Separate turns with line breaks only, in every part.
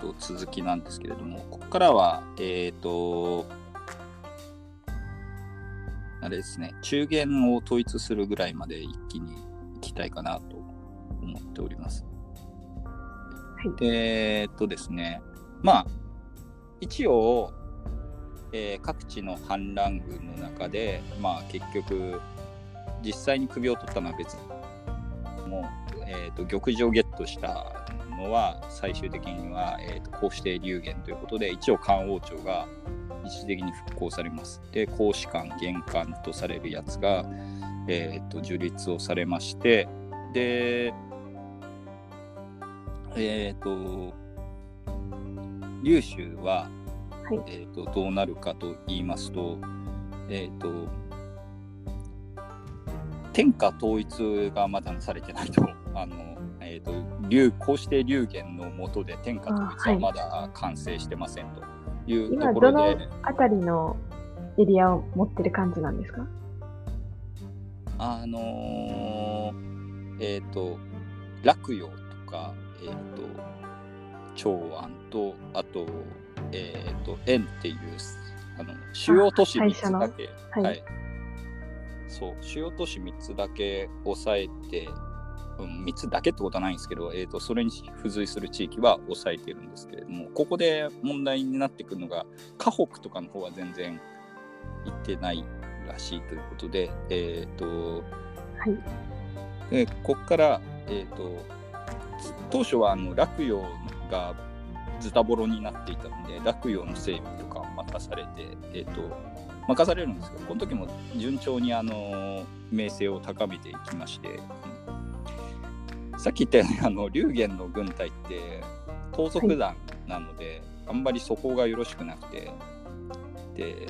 と続きなんですけれども、ここからは、えっ、と、あれですね、中元を統一するぐらいまで一気に行きたいかなと思っております。
はい
で、えっとですね、まあ、一応、えー各地の反乱軍の中で、まあ、結局、実際に首を取ったのは別にもう、えー、と玉璽をゲットしたのは最終的には、えー、とこうして流言ということで一応漢王朝が一時的に復興されます。で公使館玄関とされるやつが、えー、と樹立をされましてでえっ、と劉州は、
はい
えー、とどうなるかと言いますとえっ、と天下統一がまだされてないと、あの、えっ、と、竜、こうして流言のもとで天下統一はまだ完成してませんというと
今、
ころ
ど
で、
のあたりのエリアを持ってる感じなんですか？
あのーえっ、と、洛陽とか、えっ、と、長安と、あと、えっ、と、円っていう、あの、主要都市3
あ最初の。
つだけ、
はい。
そう、主要都市3つだけ抑えて、うん、3つだけってことはないんですけど、えー、とそれに付随する地域は抑えてるんですけれども、ここで問題になってくるのが、河北とかの方は全然行ってないらしいということで、えっ、と、
はい。
でここから、えー、と当初はあの洛陽がズタボロになっていたので洛陽の整備とかを任されて、えー、と任されるんですけどこの時も順調にあの名声を高めていきまして、うんさっき言ったようにあの龍玄の軍隊って盗賊団なので、あんまり素行がよろしくなくてで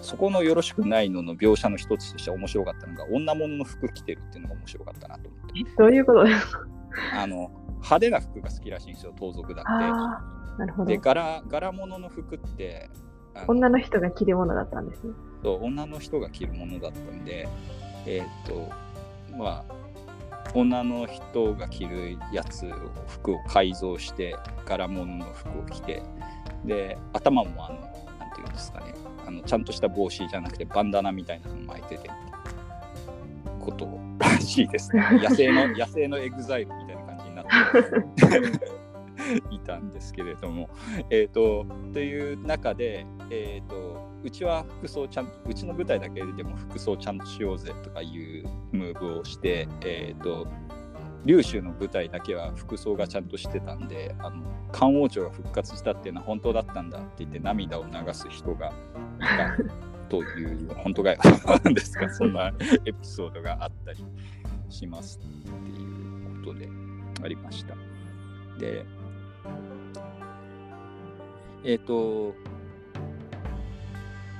そこのよろしくないのの描写の一つとして面白かったのが女物の服着てるっていうのが面白かったなと思って
どういうことですか？
あの派手な服が好きらしいんですよ盗賊団
あ
っ
あ、なるほ
て。
ど
で。柄柄物の服って
女の人が着るものだったんですね。
そう女の人が着るものだったんでえーっとまあ女の人が着るやつを服を改造して柄物の服を着てで頭もあのなんていうんですかね。あのちゃんとした帽子じゃなくてバンダナみたいなの巻いててことらしいですね。野生の野生のエグザイルみたいな感じになって いたんですけれどもえっ、とという中でえっ、とうちは服装ちゃんとうちの部隊だけでも服装ちゃんとしようぜとかいうムーブをしてえっ、と劉秀の部隊だけは服装がちゃんとしてたんであの漢王朝が復活したっていうのは本当だったんだって言って涙を流す人がいたという本当かよなんですかそんなエピソードがあったりしますっていうことでありました。でえっ、と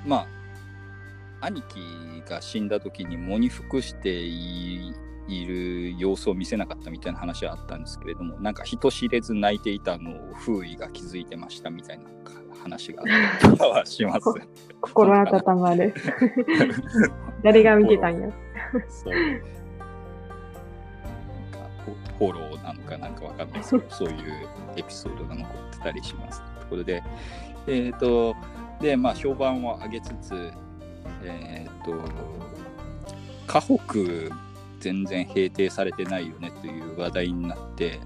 まあ兄貴が死んだ時に喪に服していいる様子を見せなかったみたいな話はあったんですけれどもなんか人知れず泣いていたのを風衣が気づいてましたみたいな話があったりはします。
心温まる。誰が見てたんや。
そうフォローなのかなんかわかんないですけど、そういうエピソードが残ってたりします。ところで、えっ、と、で、まあ、評判を上げつつ、えっ、と、河北全然平定されてないよねという話題になって、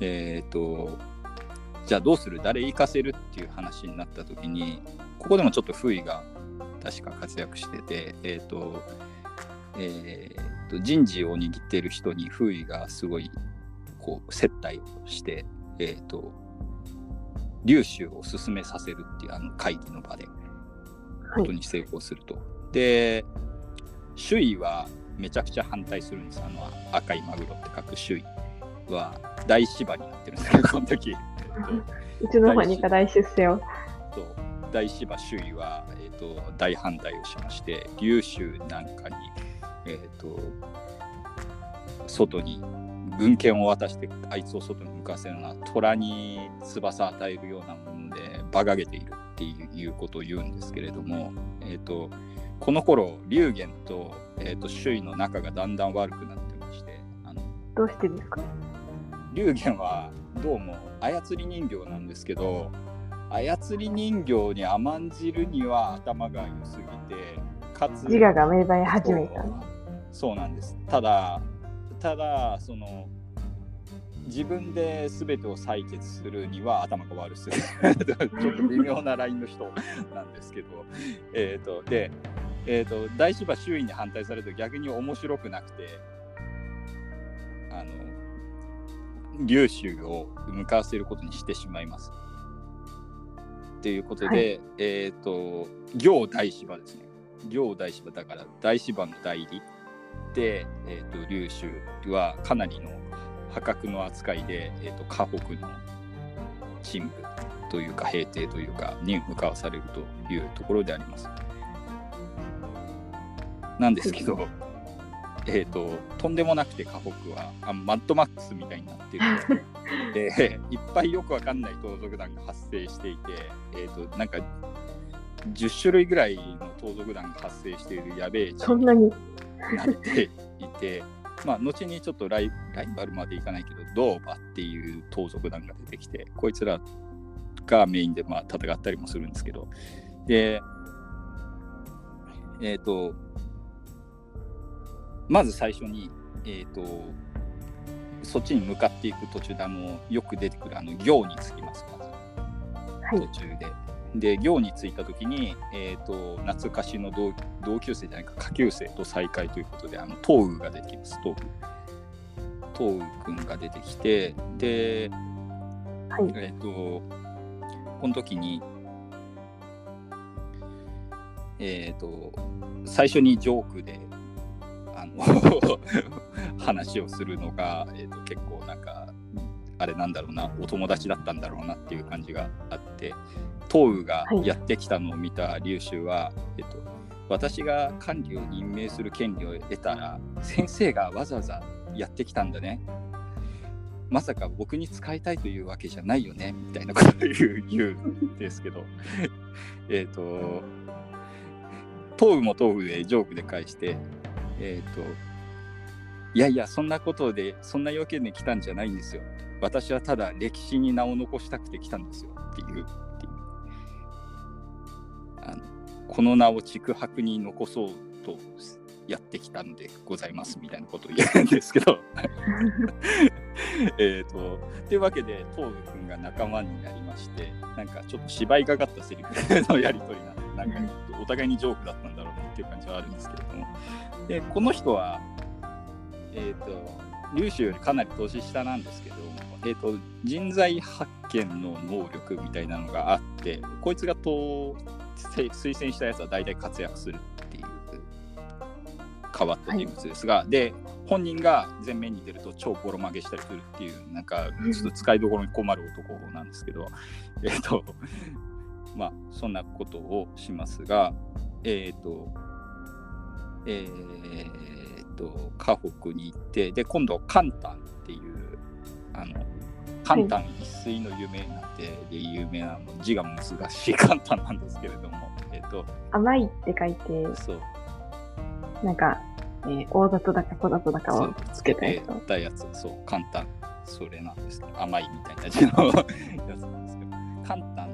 えっ、と、じゃあどうする？誰行かせる？っていう話になった時に、ここでもちょっと風衣が確か活躍してて、えっ、と、えー、と人事を握っている人に風衣がすごいこう接待をして、えー、と粒子を進めさせるっていうあの会議の場で
はい。
ことに成功すると。で周囲はめちゃくちゃ反対するんですあの赤いマグロって書く周囲は大芝になってるんですけどこの時。
うちの方に課題出世を。
と大芝周囲は、えー、と大反対をしまして龍州なんかに、えー、と外に軍権を渡してあいつを外に向かせるのは虎に翼与えるようなもので馬鹿げているっていうことを言うんですけれども、えー、とこの頃龍玄と,、えー、と周囲の仲がだんだん悪くなってましてあの
どうしてですか？
龍玄はどうも操り人形なんですけど操り人形に甘んじるには頭が良すぎてかつ
自我が芽生え始めた。
そうなんです。ただただその自分で全てを採決するには頭が悪すぎる。ちょっと微妙なラインの人なんですけど。えっ、とでえー、と大芝周囲に反対されると逆に面白くなくてあの粒子を向かわせることにしてしまいます。ということで、
はい。
えっ、と行大芝ですね。行大芝だから大芝の代理。で、えー、と粒子はかなりの破格の扱いで、えー、と河北の陳部というか平定というかに向かわされるというところであります。なんですけど、えっ、と、とんでもなくて河北はあマッドマックスみたいになってる で、いっぱいよくわかんない盗賊団が発生していて、えっ、と、なんか、10種類ぐらいの盗賊団が発生しているやべえ
そんなに。
になっていて、まあ、後にちょっとライライバルまでいかないけど、ドーバっていう盗賊団が出てきて、こいつらがメインでまあ戦ったりもするんですけど、で、えっ、と、まず最初に、えっ、と、そっちに向かっていく途中で、あの、よく出てくるあの行につきます、まず。
はい
途。中で。で、行に着いたときに、えっ、と、懐かしの同同級生じゃないか、下級生と再会ということで、あの、東雨が出てきます、東雨。東雨くんが出てきて、で、
はい。
えっ、と、この時に、えっ、と、最初にジョークで、あの、話をするのが、えっ、と、結構なんか、あれなんだろうな、お友達だったんだろうなっていう感じがあって、東雨がやってきたのを見た龍州は、えっ、と、私が管理を任命する権利を得たら、先生がわざわざやってきたんだね。まさか僕に使いたいというわけじゃないよねみたいなことを言うんですけど。えっと東雨も東雨でジョークで返してえっ、といやいやそんなことでそんな要件で来たんじゃないんですよ。私はただ歴史に名を残したくて来たんですよっていうあのこの名を竹白に残そうとやってきたのでございますみたいなことを言うんですけど えっと、というわけで、東部君が仲間になりまして、なんかちょっと芝居がかったセリフのやり取りなん、なんかお互いにジョークだったんだろうなっていう感じはあるんですけれども。で、この人は、えっ、と、粒子よりかなり年下なんですけど、えっ、と、人材発見の能力みたいなのがあって、こいつがとせ推薦したやつは大体活躍するっていう変わった人物ですが、で、本人が前面に出ると超ボロ負けしたりするっていうなんかちょっと使いどころに困る男なんですけど えっとまあそんなことをしますがえっ、とえっ、と河北に行ってで今度カンタンっていうあのカンタン一水の有名なで有名なの字が難しいカンタンなんですけれどもえっ、と
甘いって書いて、
そう
なんか、えー大里だか小里だかをつけたやつ
やつ、そう、簡単。それなんです甘いみたいな字のやつなんですけど、簡単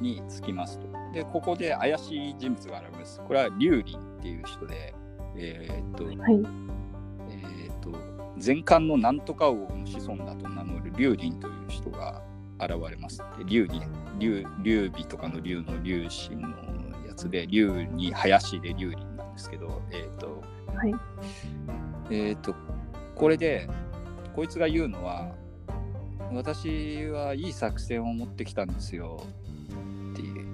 につきますと。で、ここで怪しい人物が現れます。これは劉林っていう人で、えーっと、
はい。
えーっと、前漢のなんとか王の子孫だと名乗る劉林という人が現れます。で劉林、劉劉備とかの劉の劉神のやつで、劉に林で劉林なんですけど、えーっと、
はい。
えっ、と、これで、こいつが言うのは、私はいい作戦を持ってきたんですよっていう。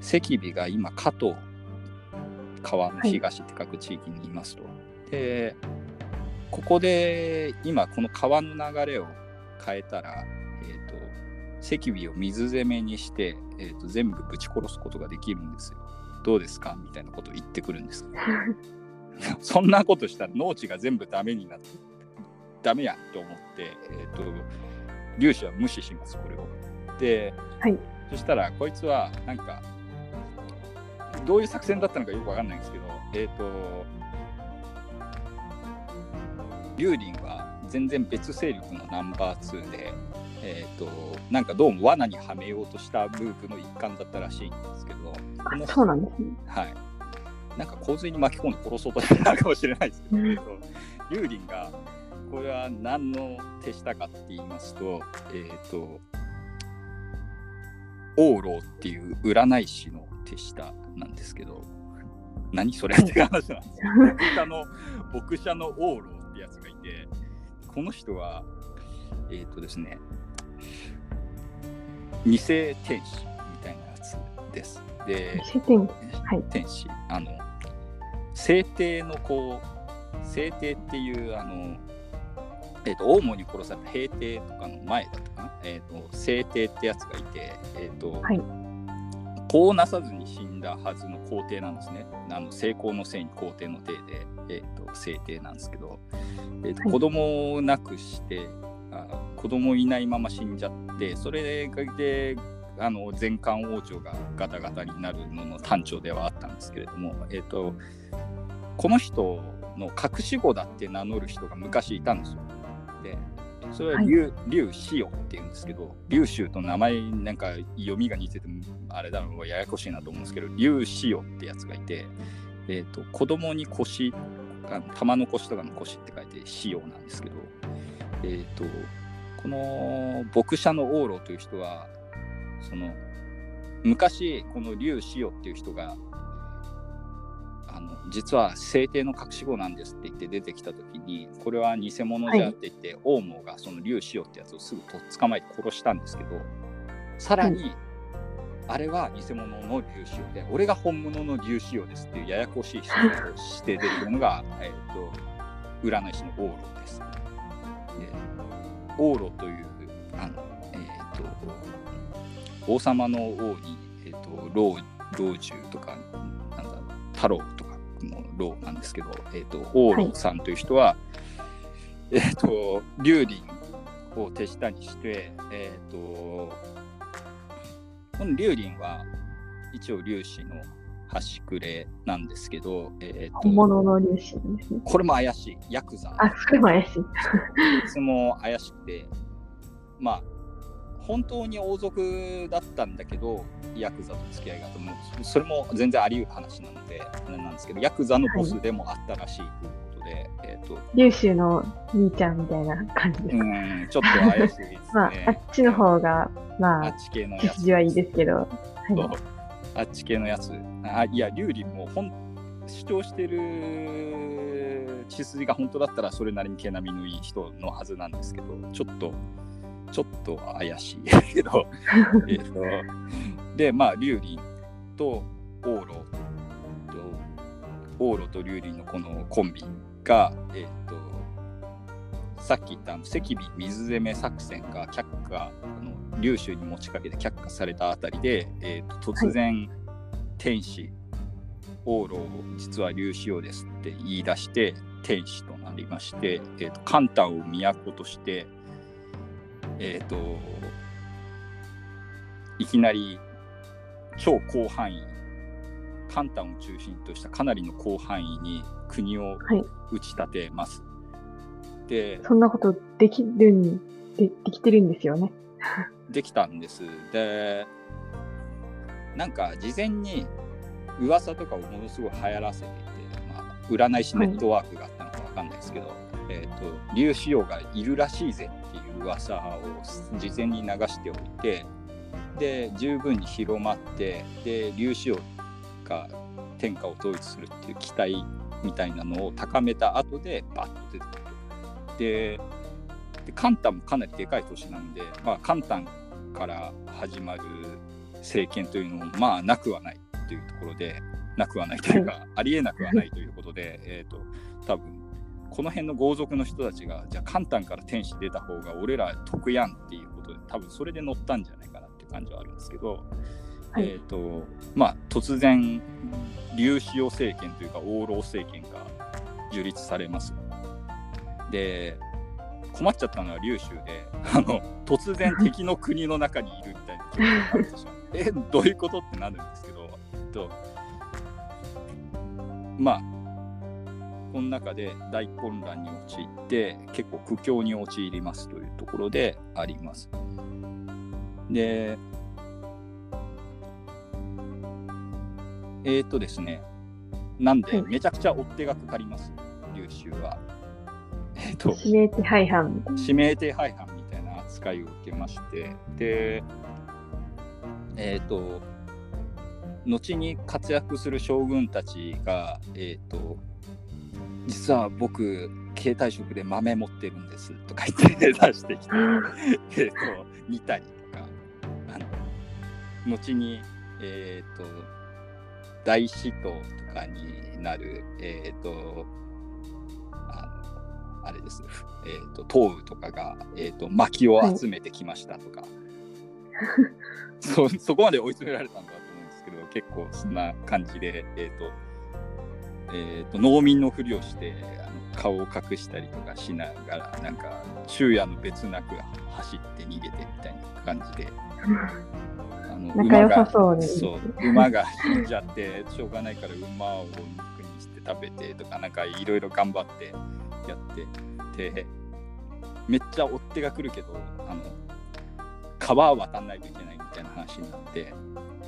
赤尾が今、加藤、川の東って書く地域にいますと。で、ここで今、この川の流れを変えたら、えっ、と、赤尾を水攻めにして、えー、と全部ぶち殺すことができるんですよ。どうですかみたいなことを言ってくるんです。そんなことしたら農地が全部ダメになって、ダメやんと思って、えっ、と、粒子は無視します、これを。で、
はい
そしたら、こいつは、なんか、どういう作戦だったのかよくわかんないんですけど、えっ、と、劉林は全然別勢力のナンバー2で、えーと、なんかどうも罠にはめようとしたムーブの一環だったらしいんですけど、
あそうなんですね。
はい。なんか洪水に巻き込んで殺そうとしてたかもしれないですけど、竜林がこれは何の手下かって言いますと、えっ、ー、と、王老っていう占い師の手下なんですけど、何それって話なんですよ。牧者の、牧者の王老ってやつがいて、この人は、えっ、ー、とですね、偽天使みたいなやつです。で、
偽天使、はい、
天使。あの、聖帝のこう、聖帝っていうあのえーと、大門に殺された平帝とかの前だったかな、えーと、聖帝ってやつがいて、えーとはい、こうなさずに死んだはずの皇帝なんですね。あの成功のせいに皇帝の帝で、えー、と聖帝なんですけど、えーと、はい、子供を亡くしてあ子供いないまま死んじゃってそれであの前漢王朝がガタガタになるのの端緒ではあったんですけれども、えー、とこの人の隠し子だって名乗る人が昔いたんですよ。でそれは竜、竜シオっていうんですけど、竜州と名前なんか読みが似ててあれだろうややこしいなと思うんですけど、竜シオってやつがいて、えーと、子供に腰、玉の腰とかの腰って書いてシオなんですけど、えーと、この牧者の王老という人は、その昔この竜シオっていう人があの実は聖帝の隠し子なんですって言って出てきた時にこれは偽物じゃって言って、はい、がその竜しよってやつをすぐと捕まえて殺したんですけどさらに、はい、あれは偽物の竜しよで俺が本物の竜しよですっていうややこしい人をして出てるのが、えーと、占い師のオーロです。でオーロというあの、えーと、王様の王に、えーと、老老中とかなんだ太郎との老なんですけど、えーと、王老さんという人は、はい、えっ、ー、と龍林を手下にして、えっ、ー、とこの龍林は一応龍子の端くれなんですけど、
えーと、本物の粒子ですね。
これも怪しい、ヤクザ。
あ、それも怪しい。い
つも怪しくて、まあ、本当に王族だったんだけど、ヤクザと付き合いがあってもそれも全然あり得る話なのであれなんですけどヤクザのボスでもあったらしいということで、はい、え
ーと、優秀の兄ちゃんみたいな感じですか
うんちょっと怪しいですね
まあ、あっちの方がまああっち系のやつはいいですけど、はい、
あっち系のやつ。あいや劉林も本主張してる血筋が本当だったらそれなりに毛並みのいい人のはずなんですけどちょっとちょっと怪しいけど。えっとでまあ劉林と往路と往路と劉林のこのコンビがえっ、とさっき言った赤尾水攻め作戦が却下あの劉州に持ちかけて却下されたあたりで、えーと、突然、はい、天使往路実は劉使用ですって言い出して天使となりまして、えーと、カンタンを都としてえっ、ー、といきなり超広範囲カタンを中心としたかなりの広範囲に国を打ち立てます。はい、で
そんなことできるんでできてるんですよね。
できたんです。でなんか事前に噂とかをものすごい流行らせていて、まあ、占い師ネットワークがあったのか分かんないですけど、はい、えーと、竜子王がいるらしいぜっていう噂を事前に流しておいてで十分に広まってで粒子王が天下を統一するっていう期待みたいなのを高めた後でバッと出て。ででカンタンもかなりでかい都市なんで、まあ、カンタンから始まる政権というのもまあなくはないというところでなくはないというか、ありえなくはないということで、えーと、多分この辺の豪族の人たちがじゃあカンタンから天使出た方が俺ら得やんっていうことで多分それで乗ったんじゃないかなっていう感じはあるんですけど、はい、えっ、ー、とまあ突然劉子王政権というか王老政権が樹立されます。で困っちゃったのは劉州で あの突然敵の国の中にいるみたいな状況になってしまう。えどういうことってなるんですけど、えっと、まあこの中で大混乱に陥って結構苦境に陥りますというところであります。でえっ、とですねなんでめちゃくちゃ追っ手がかかります優秀は。えっ、と
指名手配犯みたいな。
指名手配犯みたいな扱いを受けましてでえっ、と後に活躍する将軍たちがえっ、と実は僕携帯職で豆持ってるんですとか言って出してきてえっと煮たりとかあの後にえっ、と大使徒とかになるえっ、とあれです、えー、と東雨とかが、えー、と薪を集めてきましたとか、そそこまで追い詰められたんだと思うんですけど結構そんな感じで、えーとえー、と農民のふりをしてあの顔を隠したりとかしながらなんか昼夜の別なく走って逃げてみたいな感じで。あの
仲良さそう
そう馬が死んじゃってしょうがないから馬を肉にして食べてとかなんかいろいろ頑張ってやってでめっちゃ追っ手が来るけどあの川渡んないといけないみたいな話になって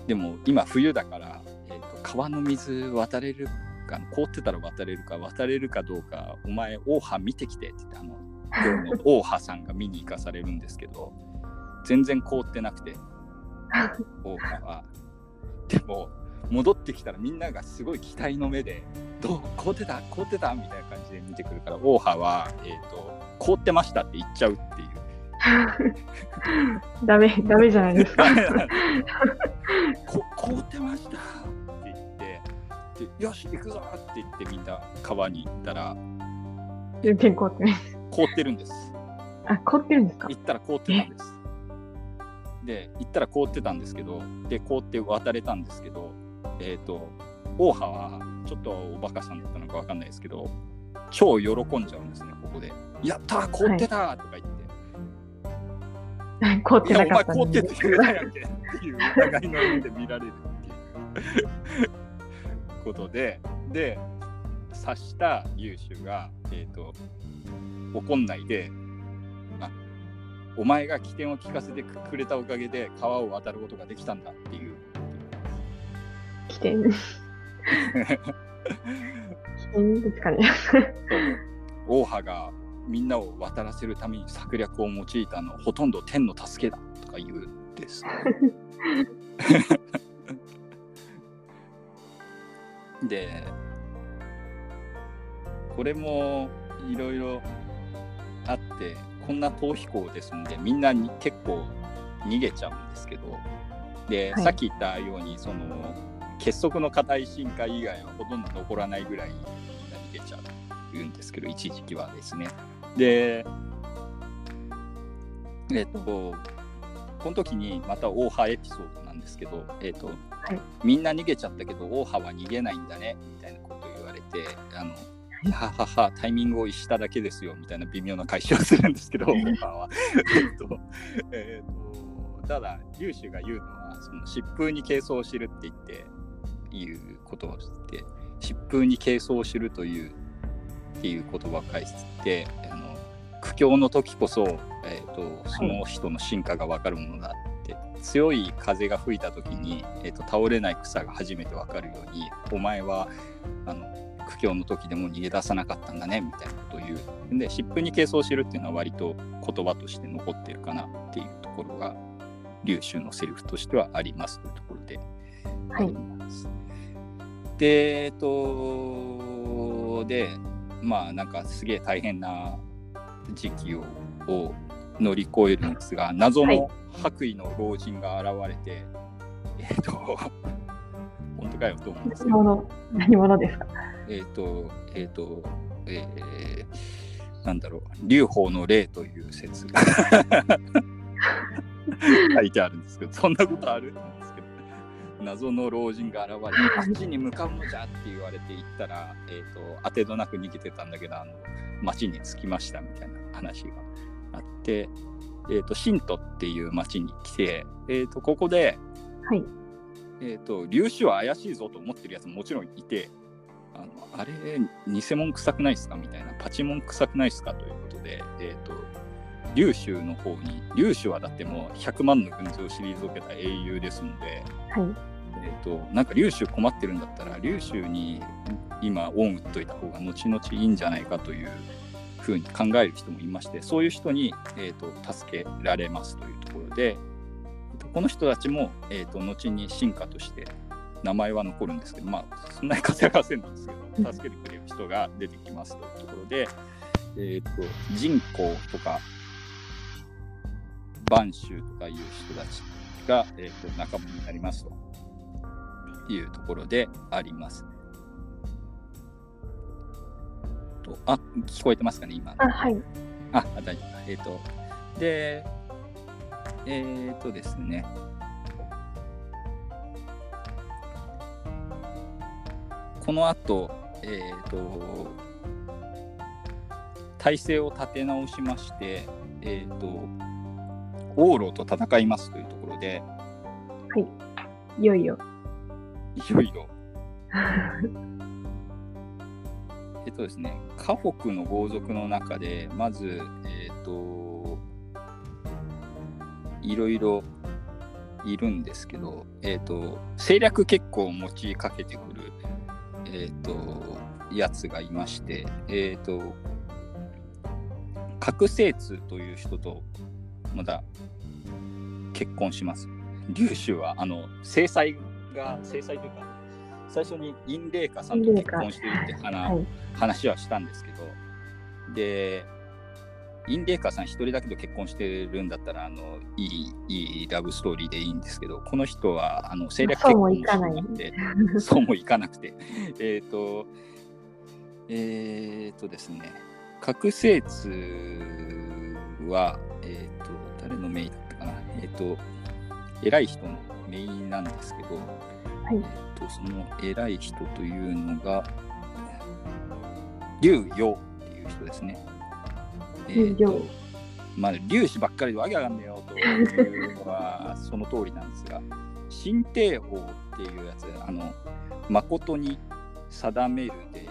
でも今冬だから、えー、と川の水渡れるか凍ってたら渡れるか渡れるかどうかお前大波見てきてって言ってあの今日の大波さんが見に行かされるんですけど全然凍ってなくて大波は。でも戻ってきたらみんながすごい期待の目で「どう凍ってた？凍ってた?」みたいな感じで見てくるから大波は、えーと「凍ってました」って言っちゃうっていう。
ダメ、ダメじゃないですか。
こ凍ってましたって言ってでよし行くぞって言ってみんな川に行ったら
全然凍ってない。
凍ってるんです
あ、凍ってるんですか？
行ったら凍ってたんですで行ったら凍ってたんですけどで凍って渡れたんですけどえっ、と大波はちょっとおバカさんだったのかわかんないですけど超喜んじゃうんですねここで「やったー凍ってた!」とか言って
凍っ
いや、お
てなかった
前凍っててくれたやんけっていう疑いの目で見られるっていうことで、で、察した優秀が、えっ、と、怒んないで、あお前が起点を聞かせてくれたおかげで川を渡ることができたんだっていう。
起点。起点ですかね。
大波がみんなを渡らせるために策略を用いたのほとんど天の助けだとか言うんです。でこれもいろいろあってこんな逃避行ですのでみんなに結構逃げちゃうんですけどで、
はい
さっき言ったようにその結束の固い深海以外はほとんど残らないぐらいみんな逃げちゃうんですけど一時期はですね。でえっ、とこの時にまた大波エピソードなんですけど、えっと
はい
みんな逃げちゃったけど大波は逃げないんだねみたいなことを言われてあのはははタイミングを逸しただけですよみたいな微妙な返しをするんですけど大波は。えっとえっとただ龍州が言うのはその疾風に軽装を知るって言っていうことをして疾風に軽装を知るというっていう言葉を返してあの苦境の時こそ、えー、とその人の進化が分かるものだって、強い風が吹いた時に、えー、と倒れない草が初めて分かるようにお前はあの苦境の時でも逃げ出さなかったんだねみたいなことを言う。で疾風に軽装を知るっていうのは割と言葉として残ってるかなっていうところが龍州のセリフとしてはありますというところであります。で、えっと、で、まあなんかすげえ大変な時期をを乗り越えるんですが、謎の白衣の老人が現れて、えっと、本当かよと思うんですけど、
何者、ですか？
えっと、えっと、えーなんだろう、劉邦の霊という説が 書いてあるんですけど、そんなことある？謎の老人が現れて、あっちに向かうのじゃって言われて行ったら、えっ、と、当てどなく逃げてたんだけど、あの、町に着きましたみたいな話があって、えっ、と、新都っていう町に来て、えっ、と、ここで、
はい。
えっ、と、粒子は怪しいぞと思ってるやつももちろんいて、あのあれ、偽物臭くないですかみたいな、パチモン臭くないですかということで、えっ、と、劉州の方に、劉州はだってもう100万の軍勢を退けた英雄ですので、
はい。
えっ、と、なんか劉州困ってるんだったら、劉州に今、恩打っといた方が後々いいんじゃないかというふうに考える人もいまして、そういう人に、えー、と助けられますというところで、えーとこの人たちも、えー、と後に進化として名前は残るんですけど、まあ、そんなに稼がせんなんですけど、助けてくれる人が出てきますというところで、えー、と人口とか、播州とかいう人たちが、えー、と仲間になりますというところであります。とあ、聞こえてますかね、今。
あ、はい。
あ、あ大丈夫。えっ、と、で、えっ、とですね。この後、えっ、と、体制を立て直しまして、えっ、と、王老と戦いますというところで、
いよいよ。
いよいよ、えっとですね、家北の豪族の中で、まず、えっ、と、いろいろいるんですけど、えっ、と、政略結構持ちかけてくる、えっ、と、やつがいまして、えっ、と、覚醒通という人と、まだ結婚します。劉州は、あの、制裁が、制裁というか、最初にインレイカさんと結婚してるって話,、
はい。
話はしたんですけど、で、インレイカさん一人だけど結婚してるんだったら、あのいいいいラブストーリーでいいんですけど、この人はあの政略結婚もしてなくて、そうもいかなくて、えっと、えっ、とですね、覚醒通は、えっ、と、誰のメイだったかな、えっ、と、偉い人のメイなんですけど、
はい
えっと、その偉い人というのが、劉陽っていう人ですね。
劉陽
とまあ、劉氏ばっかりでわけわかんねえよというのはその通りなんですが、新帝王っていうやつ、あの、誠に定めるで、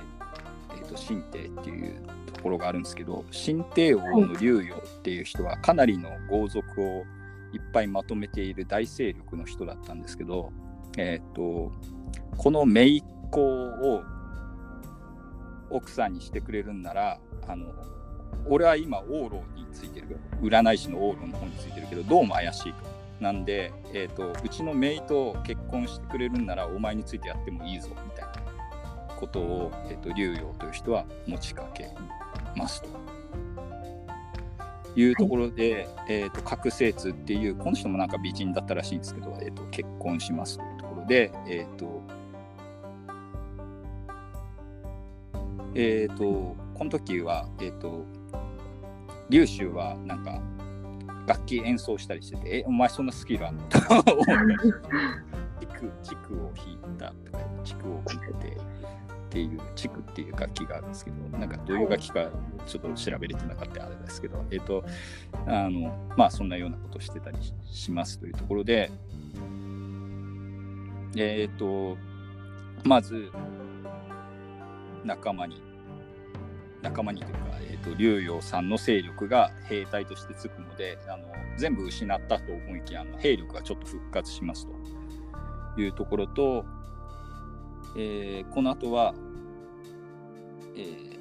えっと新帝っていうところがあるんですけど、新帝王の劉陽っていう人はかなりの豪族をいっぱいまとめている大勢力の人だったんですけど、えっ、と、この姪っ子を奥さんにしてくれるんなら、あの、俺は今、王老についてる、占い師の王老の方についてるけど、どうも怪しいと。なんで、えっ、と、うちの姪と結婚してくれるんなら、お前についてやってもいいぞ、みたいなことを、えっ、と、竜陽という人は持ちかけます。と。いうところで、えっ、と、覚醒通っていう、この人もなんか美人だったらしいんですけど、えっ、と、結婚しますというところで、えっ、と、えっ、と、この時は、えっ、と、劉州はなんか、楽器演奏したりしてて、え、お前そんなスキルあんの？と思ったしチク、チクを弾いたとか、チクを弾いてっていう、チクっていう楽器があるんですけど、なんかどういう楽器かちょっと調べれてなかったあれですけど、えっ、と、あの、まあそんなようなことをしてたりしますというところで、えっ、と、まず、仲間に、仲間にというか、えー、と劉陽さんの勢力が兵隊としてつくのであの全部失ったと思いきやあの兵力がちょっと復活しますというところと、えーこの後は、えー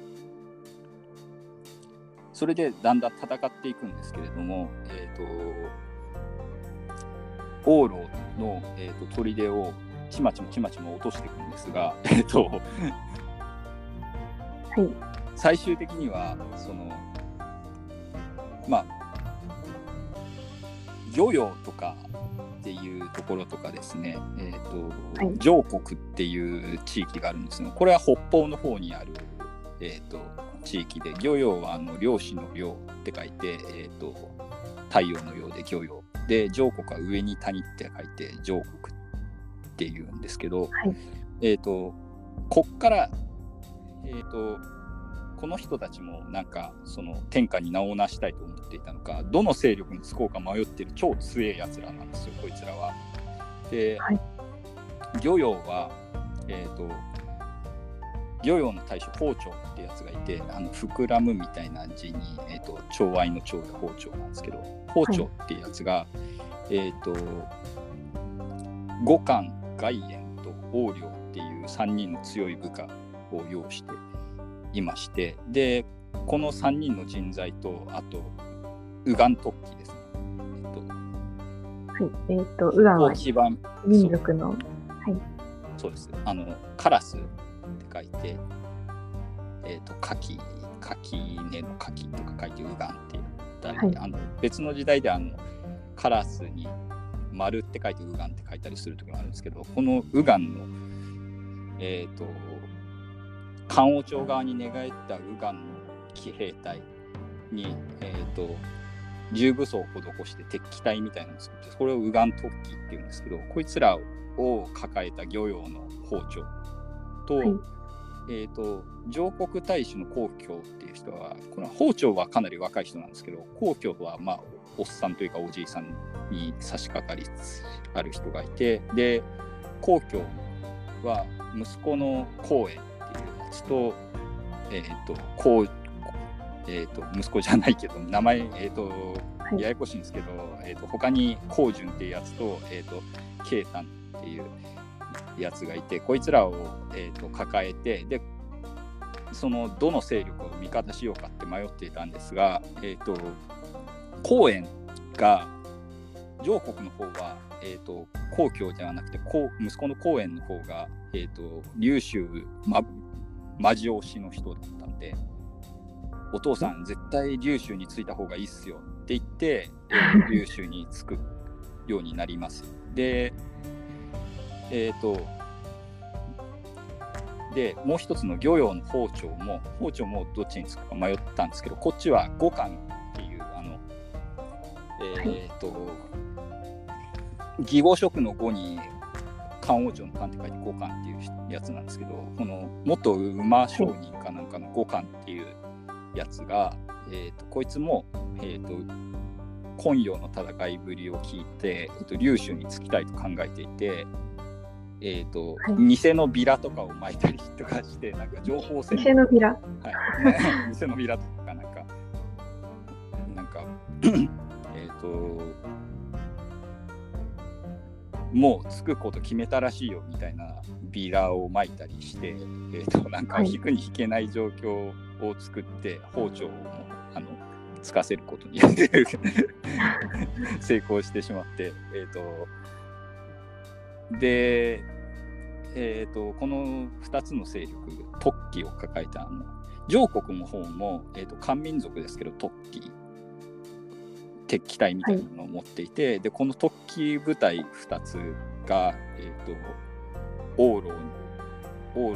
それでだんだん戦っていくんですけれども、えー、と王老の、えー、と砦をちまちまちまちま落としていくんですが、えー、と
はい。
最終的にはそのまあ漁業とかっていうところとかですね、えーと
はい
上国っていう地域があるんですがこれは北方の方にある、えー、と地域で漁業はあの漁師の漁って書いて、えー、と太陽のようで漁業。で上国は上に谷って書いて上国っていうんですけど、
はい。
えっ、とこっからえっ、とこの人たちもなんかその天下に名を成したいと思っていたのかどの勢力につこうか迷ってる超強いやつらなんですよこいつらは。で、
はい。
漁業は、えー、と漁業の大将包丁ってやつがいてあの膨らむみたいな字に、えー、と寵愛の長で包丁なんですけど包丁っていうやつが、えっ、と五冠外縁と横領っていう3人の強い部下を要していましてでこの3人の人材とあと右岸突起ですね。
はい、えっ、と、ウガンは
一番
民族の、はい、
そうです。あの、カラス書いて、えっ、と、柿、柿根の柿とか書いて、ウガンって言ったり、
はい。
あの別の時代であの、カラスに丸って書いて、ウガンって書いたりする時もあるんですけど、このウガンの、えっ、と、漢王朝側に寝返ったウガンの騎兵隊に、えっ、と、重武装を施して敵機隊みたいなのを作って、これをウガン突起っていうんですけど、こいつらを抱えた漁業の包丁と、
はい
えっ、と、上国大使の皇居っていう人は、この包丁はかなり若い人なんですけど、皇居はまあ、おっさんというかおじいさんに差し掛かりつつある人がいて、で、皇居は息子の光栄っていうやつと、えっ、と、こう、えっ、と、息子じゃないけど、名前、えっ、と、
はい。
ややこしいんですけど、えー、と他に光順っていうやつと,、えー、と慶丹っていうやつがいてこいつらを、えー、と抱えてでそのどの勢力を味方しようかって迷っていたんですが、えー、と公園が上国の方は、えー、と皇居ではなくて息子の公園の方が、えー、と龍州ま魔地推しの人だったんでお父さん絶対龍州に着いた方がいいっすよって言って、えー龍州に着くようになります。で、えっ、と、で、もう一つの漁業の包丁も、包丁もどっちにつくか迷ったんですけど、こっちは五冠っていう、あの、えっ、と、義語色の語に、漢王朝の漢って書いて五冠っていうやつなんですけど、この元馬商人かなんかの五冠っていうやつが、えー、とこいつも、えー、と今陽の戦いぶりを聞いて、えー、と龍州につきたいと考えていて、えーと
はい。
偽のビラとかを巻いたりとかしてなんか情報戦。
偽のビラ。
はい、偽のビラとかなんかなんか えっともうつくこと決めたらしいよみたいなビラを巻いたりして、えー、となんか
はい
引くに引けない状況を作って包丁をあのつかせることに 成功してしまってえっ、とでえー、とこの2つの勢力突起を抱えたあの上国の方も、えー、と漢民族ですけど突起敵機隊みたいなのを持っていて、でこの突起部隊2つが、えー、と往路往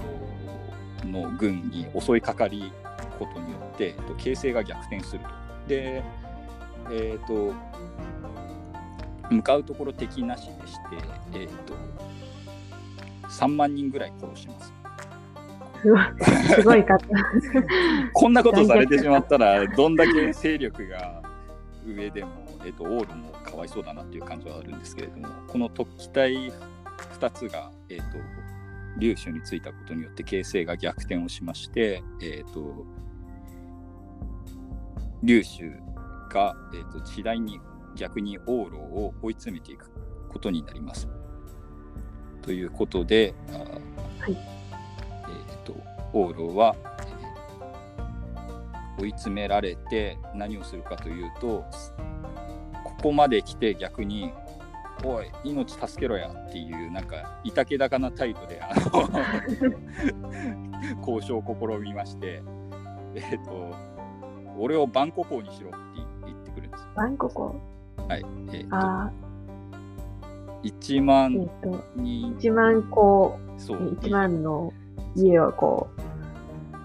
路の軍に襲いかかりことによって、えーと形勢が逆転すると。で、えー、と向かうところ敵なしでして、えー、と3万人ぐらい殺します。
すごい、すごい方。
こんなことされてしまったら、どんだけ勢力が上でも、えっと、オールもかわいそうだなっていう感じはあるんですけれども、この突起隊2つが、えっと、龍州についたことによって形勢が逆転をしまして、えっと、龍州が、えっと、次第に逆に往路を追い詰めていくことになります。ということで、あ
はい
えっと、往路は、えー追い詰められて何をするかというとここまで来て逆に「おい命助けろや」っていうなんかいたけだかな態度であの 交渉を試みましてえっ、と俺をバンコ港にしろって言ってくるんです。
バンココ。
はい。えっ、と
あ
1
あ、
万
えっ、と、
人。
1万個、
そう。
1万の家をこ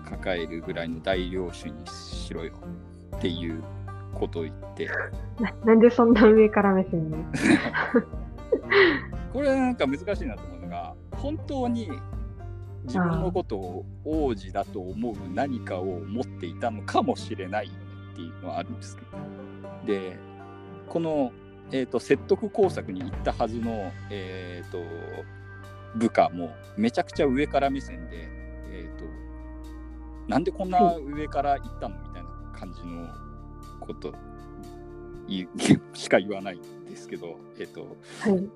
抱えるぐらいの大領主にしろよっていうことを言って。
う、ななんでそんな上から目線に？
これなんか難しいなと思うのが本当に自分のことを王子だと思う何かを持っていたのかもしれないっていうのはあるんですけど。でこの、えー、と説得工作に行ったはずの、えー、と部下もめちゃくちゃ上から目線で、えー、となんでこんな上から行ったのみたいな感じのこと しか言わないんですけど、えっ、と、
はい。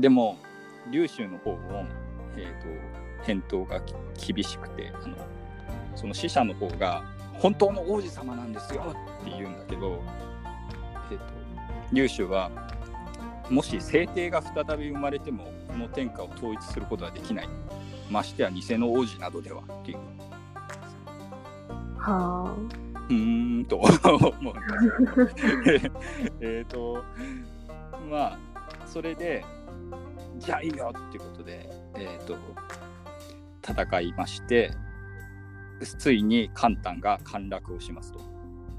でも、劉州の方も、えー、と返答がき厳しくてあの、その死者の方が、本当の王子様なんですよって言うんだけど、えー、と劉州は、もし聖帝が再び生まれても、この天下を統一することはできない。ましてや偽の王子などではっていう。
は
うーんと思うんですよ。えっと、まあ、それで、じゃあいいよっていうことで、えっ、と、戦いまして、ついにカンタンが陥落をしますと。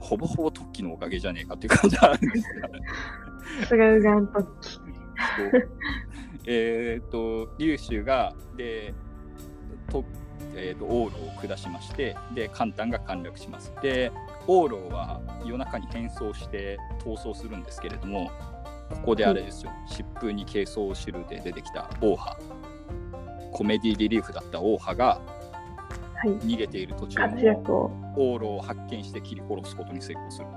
ほぼほぼ突起のおかげじゃねえかっていう感じなんですが。
すがうがんと。
そうえっと、劉州が、で、とえー、と王老を下しまして、で、カンタンが陥落します。で、王老は夜中に変装して逃走するんですけれども、ここであれですよ、疾風に軽装を知るで出てきた王派、コメディリリーフだった王派が。逃げている途中
活
の
躍を。
王老を発見して切り殺すことに成功する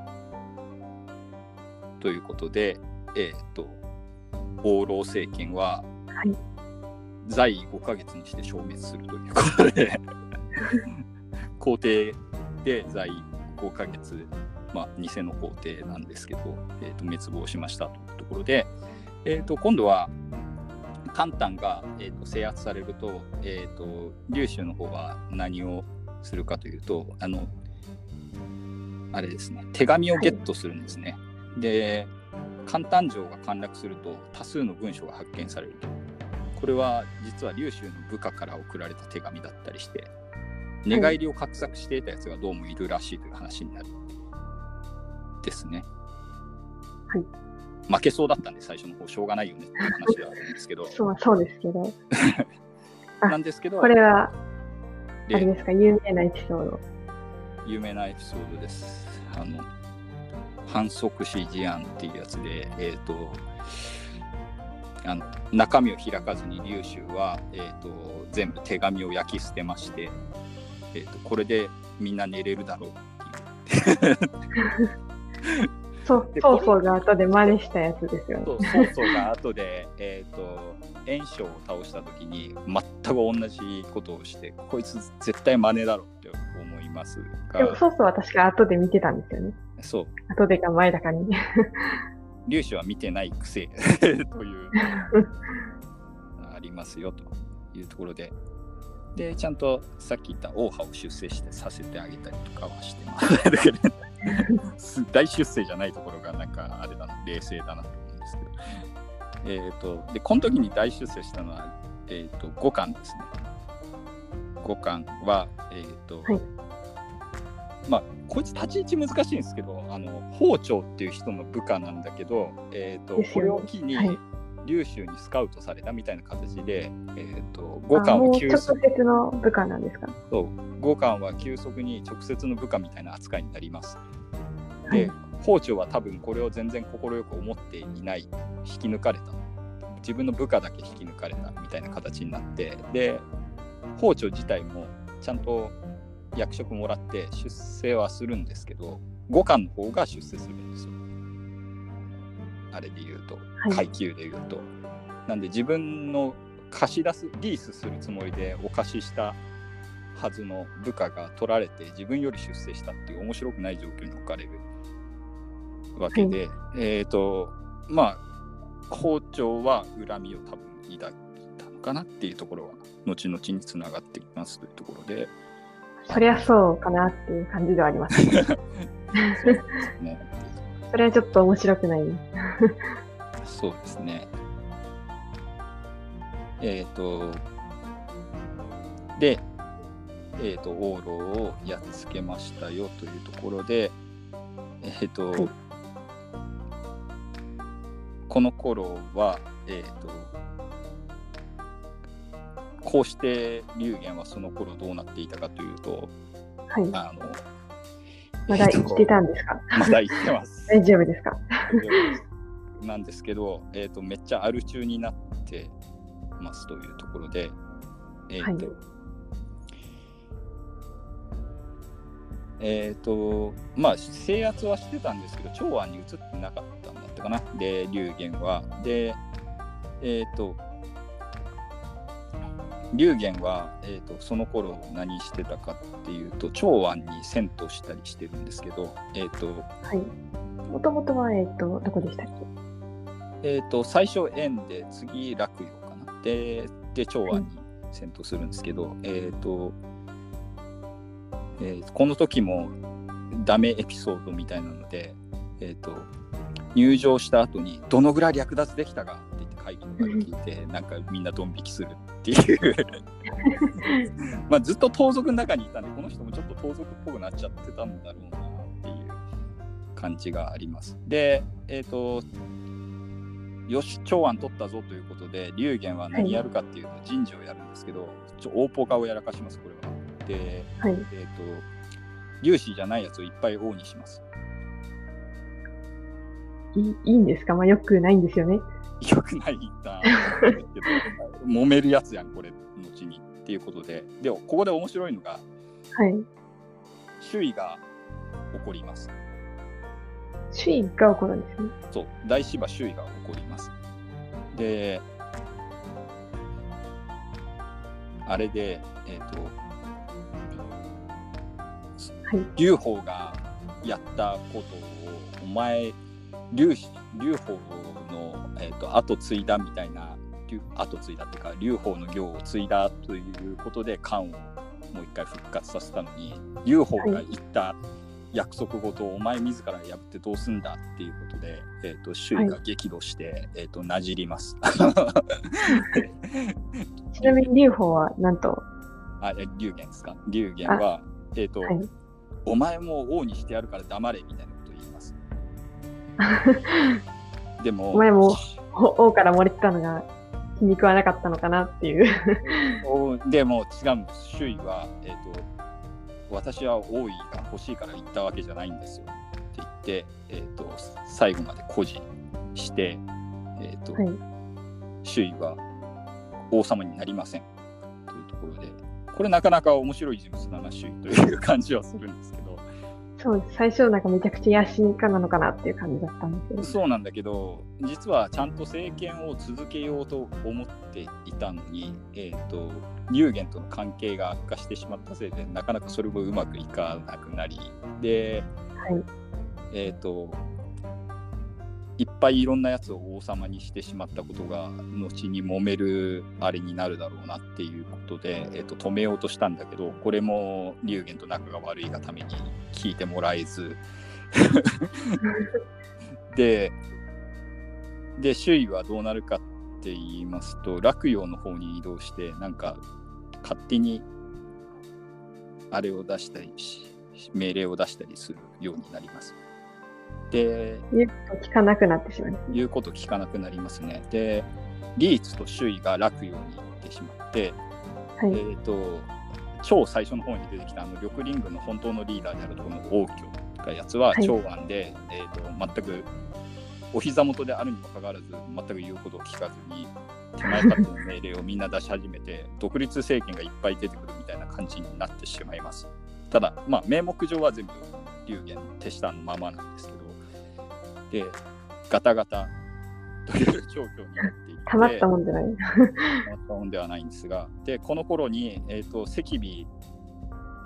と。ということで、えっ、と、王老政権は
はい。
在位5ヶ月にして消滅するということで 皇帝で在位5ヶ月、まあ、偽の皇帝なんですけど、えー、と滅亡しましたというところで、えー、と今度はカンタンが、えー、と制圧されると,、えー、と劉州の方は何をするかというとあのあれですね手紙をゲットするんですね。でカンタン城が陥落すると多数の文書が発見されると。これは実は劉州の部下から送られた手紙だったりして寝返りを画策していたやつがどうもいるらしいという話になるですね。
はい。
負けそうだったんで最初の方しょうがないよねっていう 話ではあるんですけど
そう、そうですけど。あ
なんですけど
これは、あ
で
れですか、有名なエピソード。
有名なエピソードです。あの反則死事案っていうやつで、えー、とあの中身を開かずに劉州は、えー、と全部手紙を焼き捨てまして、えー、とこれでみんな寝れるだろうっていう。
そう
で、
そうそうが後で真似したやつですよね。
そうそうそうが後で、えー、と炎章を倒した時に全く同じことをしてこいつ絶対真似だろうって思います
でも、
が
そうそう私が後で見てたんですよね。
そう
後でか前だかに。
粒子は見てないくせ というありますよというところででちゃんとさっき言った王派を出世してさせてあげたりとかはしてます。大出世じゃないところがなんかあれだな冷静だなと思うんですけど。えっ、とでこの時に大出世したのは、えー、と五冠ですね。五冠はえっ、と、
はい。
まあこいつ立ち位置難しいんですけどあの包丁っていう人の部下なんだけど、えー、と
ですよね。
これを機に、
はい
劉州にスカウトされたみたいな形で、えー、と
あ
五冠
もう直
を急速
接の部下なんですか？
そう五冠は急速に直接の部下みたいな扱いになります。で
はい、
包丁は多分これを全然快く思っていない引き抜かれた自分の部下だけ引き抜かれたみたいな形になってで包丁自体もちゃんと役職もらって出世はするんですけど五冠の方が出世するんですよ。あれで言うと
はい
階級で言うと。なんで自分の貸し出すリースするつもりでお貸ししたはずの部下が取られて自分より出世したっていう面白くない状況に置かれるわけで、えっ、とまあ校長は恨みを多分抱いたのかなっていうところは後々につながってきますというところで
そりゃそうかなっていう感じではあります。
そうですね
それはちょっと面白くない。
そうですねえっ、とでえっ、と王老をやっつけましたよというところでえっ、と、
はい
この頃はえっ、とこうして龍玄はその頃どうなっていたかというと
はい。
あの
まだ生きてたんですか？
まだ生きてます。
大丈夫ですか？
なんですけど、えー、とめっちゃアル中になってますというところで、えーと
はい
えっ、と、まあ、制圧はしてたんですけど、長安に移ってなかったんだったかな。で、龍玄は。で、えっ、と、龍玄は、えーと、その頃何してたかっていうと長安に銭湯したりしてるんですけど、えーと
はい、もともとは、えーと、どこでしたっ
け、えーと、最初円で次洛陽かな。でで長安に銭湯するんですけど、うん、えっ、ー、と、えー、この時もダメエピソードみたいなので、えー、と入場した後にどのぐらい略奪できたかって言って会議の場で聞いて、なんかみんなドン引きするっていう。まあずっと盗賊の中にいたんでこの人もちょっと盗賊っぽくなっちゃってたんだろうなっていう感じがあります。でえっ、ー、とよし長安取ったぞということで龍玄は何やるかっていうと人事をやるんですけど、ちょ大ポカをやらかしますこれは。で、はい、えっ、ー、と粒子じゃないやつをいっぱい王にします。
いいいんですか？まあよくないんですよね
よくないんだ。けど揉めるやつやんこれ後に。っていうことで。でここで面白いのが、
はい、
周囲が起こります。
周囲が起こるんですね。
そう。大芝周囲が起こります。であれでえっ、ー、と、はい、がやったことをお前劉劉邦の、えーと、後継いだみたいな後継いだっていうか劉邦の行を継いだということで漢をもう一回復活させたのに劉邦が言った約束事をお前自ら破ってどうすんだっていうことで、えーと、周囲が激怒して、はい、えーと、なじります。
ちなみに劉邦は何と？
あ劉玄ですか？劉玄は、えーと、はい、お前も王にしてやるから黙れみたいな。でも、
お前も王から漏れてたのが気に食わなかったのかなっていう
でも違うんです。周囲は、えーと、私は王位が欲しいから言ったわけじゃないんですよって言って、えーと、最後まで誇示して、えーと、はい、周囲は王様になりませんというところで、これなかなか面白い人物だな、周囲という感じはするんですけど。
そう最初なんかめちゃくちゃ野心家なのかなっていう感じだったんですけど
そうなんだけど実はちゃんと政権を続けようと思っていたのに、えーと、乳源との関係が悪化してしまったせいでなかなかそれもうまくいかなくなりで、
はい、
えっ、ー、といっぱいいろんなやつを王様にしてしまったことが後に揉めるあれになるだろうなっていうことで、えー、と止めようとしたんだけどこれも龍玄と仲が悪いがために聞いてもらえず でで周囲はどうなるかって言いますと洛陽の方に移動してなんか勝手にあれを出したり命令を出したりするようになります。
で、言うこと聞かなくなってしまいます、
ね。言うこと聞かなくなりますね。で、リーツと周囲が洛陽に行ってしまって、はい、えっ、ー、と、超最初の方に出てきたあの緑林軍の本当のリーダーであるところの王居がやつは長安で、はい、えーと、全くお膝元であるにもかかわらず全く言うことを聞かずに手前勝手の命令をみんな出し始めて 独立政権がいっぱい出てくるみたいな感じになってしまいます。ただ、まあ、名目上は全部流言手下のままなんですけど、でガタガタという状況になっていて。
たまったもんじゃない。たまっ
たもんではないんですが。でこの頃に、えーと、赤尾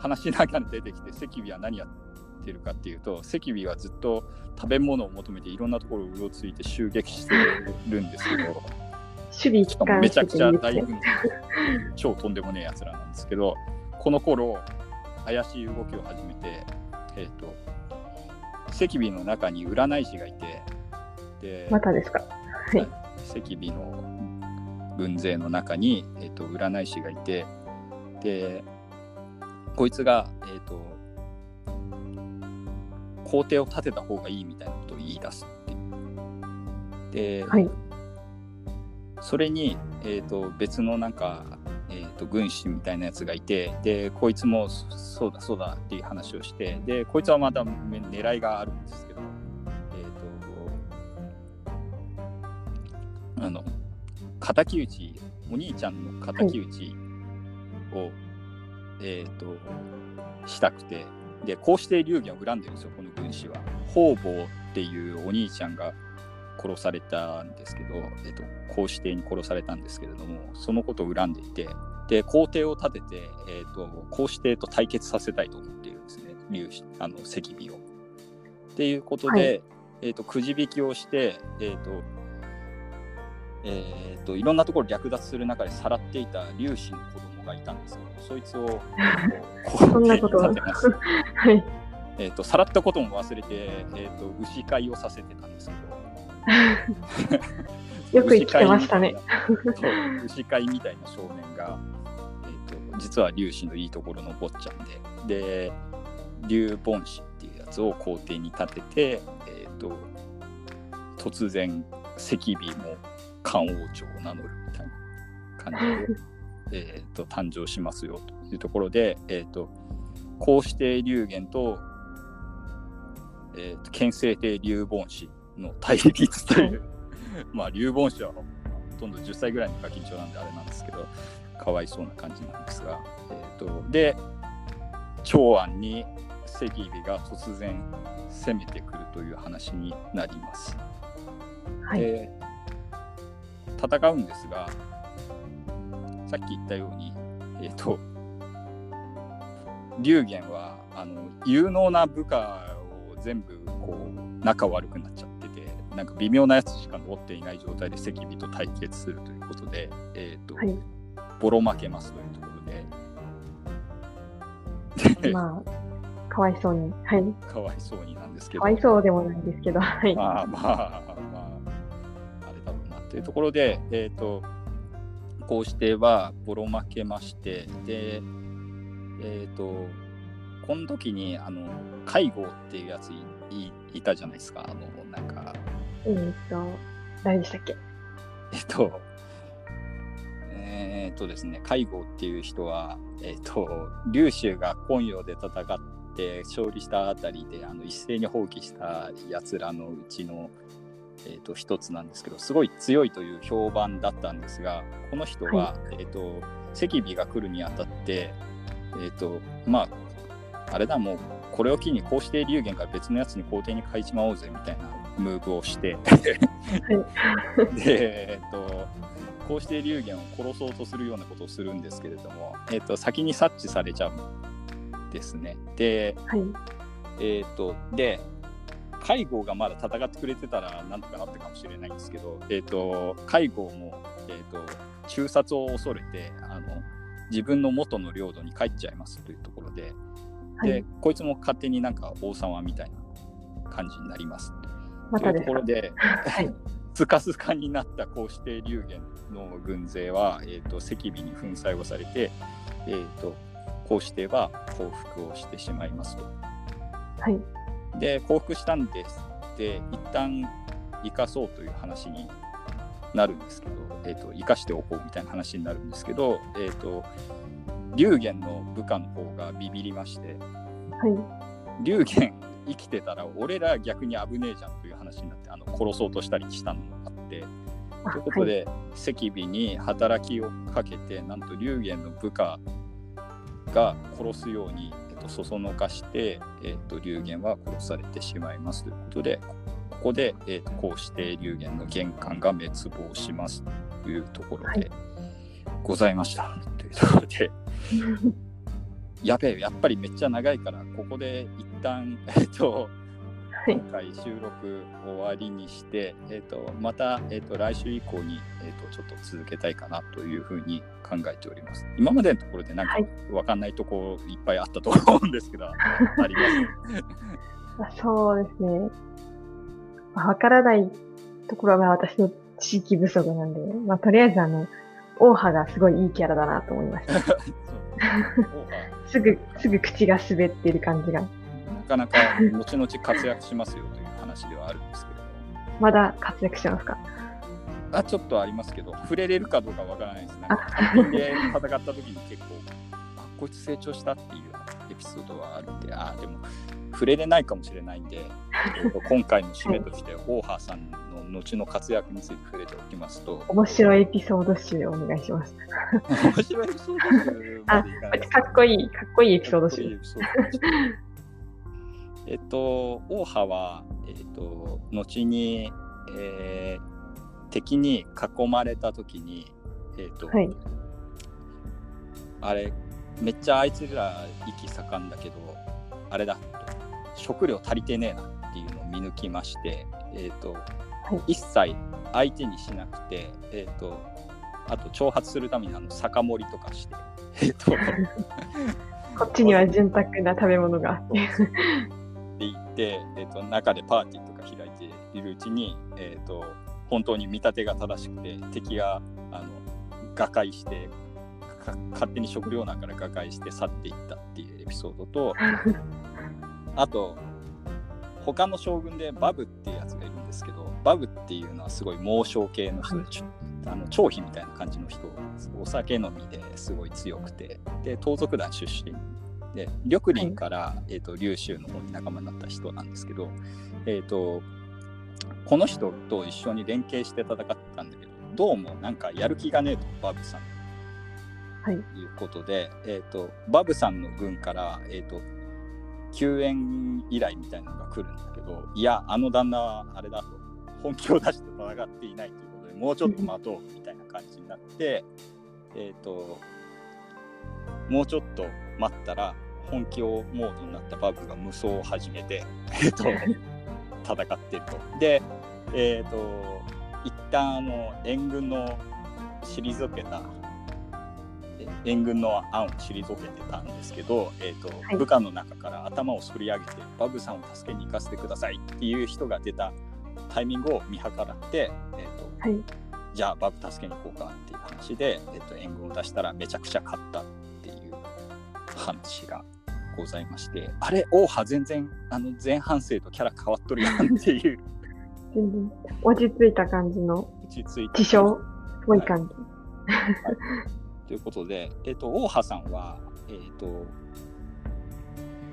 話しながら出てきて赤尾は何やってるかっていうと赤尾はずっと食べ物を求めていろんなところをうろついて襲撃してるんですけど
守備機関
めちゃくちゃ大軍超とんでもねえやつらなんですけどこの頃怪しい動きを始めてえっ、ー、と赤尾の中に占い師がいて、
で、またですか。はい。
赤尾の軍勢の中に、えーと、占い師がいて、で、こいつが、え、ー、と、皇帝を立てた方がいいみたいなことを言い出すってで、はい、それに、えーと別のなんかと、軍師みたいなやつがいてでこいつもそうだそうだっていう話をしてでこいつはまた狙いがあるんですけど、えーと、あの敵討ちお兄ちゃんの敵討ちを、えーと、したくてでこうして龍玄を恨んでるんですよこの軍師は。方々っていうお兄ちゃんが殺されたんですけど、えっと、皇子帝に殺されたんですけれどもそのことを恨んでいてで皇帝を立てて、えっと、皇子帝と対決させたいと思っているんですね。龍あの赤尾を。っていうことで、はい。えーと、くじ引きをして、えーとえーと、いろんなところ略奪する中でさらっていた粒子の子供がいたんですけどそいつを
そんなことは？はい。
えーと、さらったことも忘れて、えーと、牛飼いをさせてたんです
けど。よく生きてましたね。
牛飼いみたいな少年が、実は粒子のいいところの坊ちゃんで。で竜凡子っていうやつを皇帝に立てて、えーと、突然赤尾も漢王朝を名乗るみたいな感じで えと誕生しますよというところで、えーと、こうして龍玄と,、えーと、憲政帝龍凡子の対立という。まあ龍凡子はほとんど10歳ぐらいのガキンチョなんであれなんですけどかわいそうな感じなんですが、えーとで長安に赤尾が突然攻めてくるという話になります。
はい、で
戦うんですがさっき言ったようにえっ、ー、と龍玄はあの有能な部下を全部こう仲悪くなっちゃっててなんか微妙なやつしか残っていない状態で赤尾と対決するということで、えーと、はい、ボロ負けますというとこ
ろで。まあかわいそうに。はい。
かわいそうになんですけど。
かわいそうでもないんですけど、はい。
まあまあ、まあ、あれだろうなっていうところで、えっ、ー、と、こうしてはボロ負けまして、で、えっ、ー、と、この時に、あの、介護っていうやついいたじゃないですか、あの、なんか。
えっ、ー、と、誰でしたっけ？
えっと、えっ、とですね、介護っていう人は、えっ、と、劉州が今陽で戦って、て勝利したあたりであの一斉に放棄したやつらのうちの、えーと、一つなんですけどすごい強いという評判だったんですがこの人は、はい、えーと、赤尾が来るにあたって、えーとまあ、あれだもうこれを機にこうして龍玄から別のやつに皇帝に変えちまおうぜみたいなムーブをして。で、えーと、こうして龍玄を殺そうとするようなことをするんですけれども、えーと先に察知されちゃうですね。で、
はい、
えっ、ー、と、で、介護がまだ戦ってくれてたらなんとかなったかもしれないんですけど、えっ、ー、と、介護も、えっ、ー、と、中殺を恐れて、あの、自分の元の領土に帰っちゃいますというところで、はい、で、こいつも勝手になんか王様みたいな感じになります。
ま、
というところで、はい、スカスカになったこうして龍玄の軍勢は、えーと、赤尾に粉砕をされて、えーとこうしては降伏をしてしまいますと。
はい、
で降伏したんですで一旦生かそうという話になるんですけど、えーと、生かしておこうみたいな話になるんですけど、えーと、龍玄の部下の方がビビりまして、
はい、
龍玄生きてたら俺ら逆に危ねえじゃんという話になってあの殺そうとしたりしたのがあって。ということで、はい、赤尾に働きをかけてなんと龍玄の部下が殺すように、えっと、そそのかして、えっと、流言は殺されてしまいますということで、ここで、えっと、こうして流言の玄関が滅亡しますというところでございました。はい、というところで、やべえ、やっぱりめっちゃ長いから、ここで一旦、えっと、今回収録終わりにして、えーと、また、えーと、来週以降に、えーと、ちょっと続けたいかなというふうに考えております。今までのところでなんか分かんないとこいっぱいあったと思うんですけど、はい、あり
ます？そうですね。分からないところが私の地域不足なんで、まあ、とりあえずあの、オーハがすごいいいキャラだなと思いました。すぐ、すぐ口が滑ってる感じが。
かなか後々活躍しますよという話ではあるんですけれど。
まだ活躍しますか？
あちょっとありますけど。触れれるかどうかわからないですね。で戦った時に結構あこいつ成長したっていうエピソードはあるんで。あでも触れれないかもしれないんで 今回の締めとして、はい、オーハーさんの後の活躍について触れておきますと。
面白いエピソード集お願いします。
面白いエピソード集
あかっこいいかっこいいエピソード集。
えっと、オーハは、えっと、後に、えー敵に囲まれた時に、えっと
はい。
あれめっちゃあいつら息盛んだけどあれだ食料足りてねえなっていうのを見抜きまして、えっと
い
一切相手にしなくて、えっとあと挑発するためにあの酒盛りとかして、えっと
こっちには潤沢な食べ物があって。
って言って、えー、と中でパーティーとか開いているうちに、えー、と本当に見立てが正しくて敵があの瓦解してか勝手に食糧難から瓦解して去っていったっていうエピソードと あと他の将軍でバブっていうやつがいるんですけどバブっていうのはすごい猛将系の人で、あの張飛みたいな感じの人お酒飲みですごい強くて。で盗賊団出身で緑林から、えー、と龍州の方に仲間になった人なんですけど、えー、とこの人と一緒に連携して戦ってたんだけどどうもなんかやる気がねえとバブさん
はい。
ということで、えー、とバブさんの軍から、えー、と救援依頼みたいなのが来るんだけどいやあの旦那はあれだと本気を出して戦っていないということでもうちょっと待とうみたいな感じになってえっ、ともうちょっと待ったら本気をモードになったバブが無双を始めて、えー、と戦ってると。でえっ、と一旦あの援軍の退けたえ援軍の案を退けてたんですけど、えーと
はい
部下の中から頭を反り上げてバブさんを助けに行かせてくださいっていう人が出たタイミングを見計らって、えーと
はい。
じゃあバブ助けに行こうかっていう話で、えー、と援軍を出したらめちゃくちゃ勝った話がございましてあれ？王派全然あの前半生とキャラ変わっとるやんっていう。
全然落ち着いた感じの。
落ち着いた。
自称？っぽい感じ。
ということで、えっと大羽さんは、えっと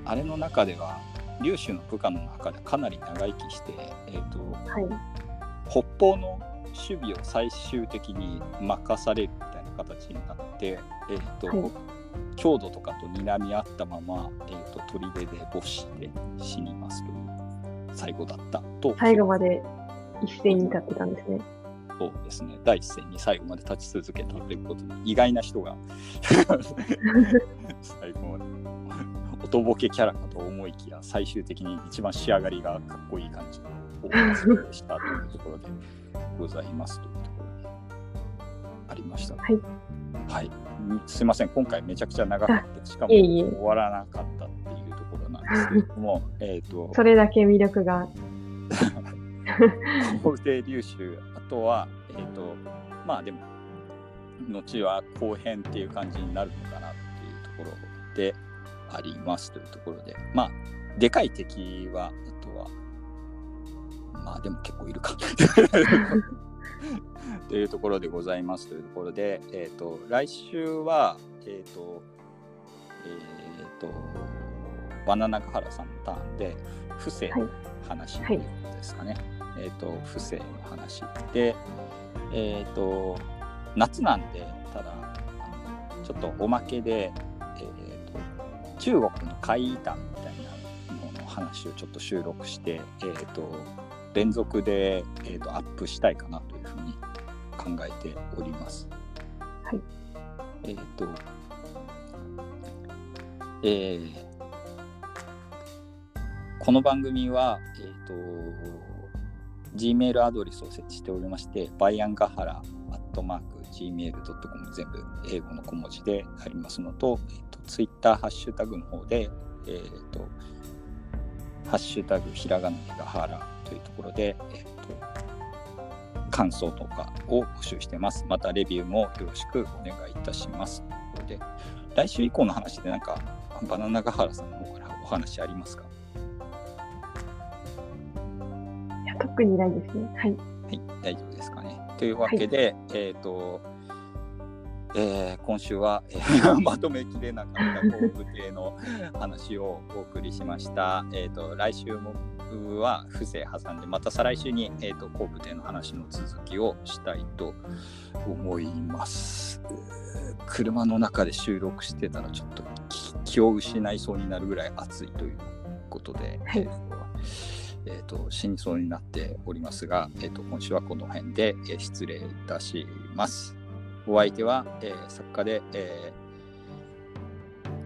あれの中では龍州の部下の中でかなり長生きして、えっと
はい。
北方の守備を最終的に任されるみたいな形になって、えっと
はい
郷土とかと睨み合ったまま、えっと砦で没して死にますという最後だったと
最後まで一斉に立ってたんですね。
そうですね、第一線に最後まで立ち続けたということで、意外な人が 最後まで、おとぼけキャラかと思いきや、最終的に一番仕上がりがかっこいい感じのオープンでしたというところでございますというところでありました。
はい。
はい、んすいません、今回めちゃくちゃ長かった、しかも終わらなかったっていうところなんですけれども、えっと、
それだけ魅力が。
皇帝流州あとはえっ、とまあでも後は後編っていう感じになるのかなっていうところでありますというところで。まあでかい敵はあとはまあでも結構いるか というところでございますというところでえっ、と来週はえっ、とえっ、とバナナガ原さんのターンで不正の話ですかね。えっ、と不正の話でえっ、と夏なんでただあのちょっとおまけで、えー、と中国の怪異談みたいなのの話をちょっと収録して、えー、と連続で、えー、とアップしたいかなというふうに考えております。
はい。
えっ、とえーこの番組は、えっ、と Gmail アドレスを設置しておりまして、バイアンガハラアットマーク Gmail.com 全部英語の小文字でありますのと、えっと、Twitter ハッシュタグの方で、えっと、ハッシュタグひらがなでガハラというところで、えっと、感想とかを募集してます。またレビューもよろしくお願いいたします。ということで、来週以降の話でなんか、バナナガハラさんの方からお話ありますか？
いや特にないですね。はい。
はい、大丈夫ですかね。というわけで、えっ、と、えー今週は、えー まとめきれなかった航空艇の話をお送りしました。えっ、と、来週もは不正挟んで、また再来週に、えー、と航空艇の話の続きをしたいと思います。えー車の中で収録してたらちょっと気気を失いそうになるぐらい暑いというこことで、
はい
えっとえーと死にそうになっておりますが、えー、と今週はこの辺で、えー失礼いたします。お相手は、えー作家で、え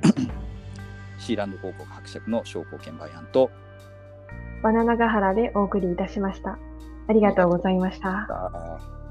ー シーランド広告伯爵の商工券売案と、
バナナガハラでお送りいたしました。ありがとうございました。